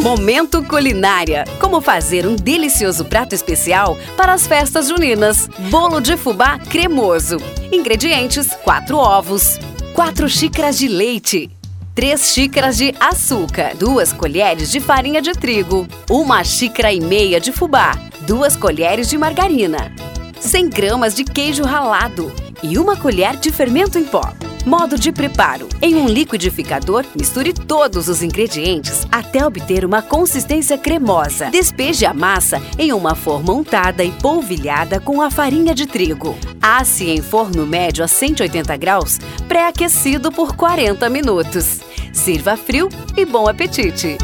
Momento Culinária. Como fazer um delicioso prato especial para as festas juninas. Bolo de fubá cremoso. Ingredientes: 4 ovos, 4 xícaras de leite, 3 xícaras de açúcar, 2 colheres de farinha de trigo, 1 xícara e meia de fubá, 2 colheres de margarina, 100 gramas de queijo ralado e 1 colher de fermento em pó. Modo de preparo: em um liquidificador, misture todos os ingredientes até obter uma consistência cremosa. Despeje a massa em uma forma untada e polvilhada com a farinha de trigo. Asse em forno médio a 180 graus, pré-aquecido por 40 minutos. Sirva frio e bom apetite!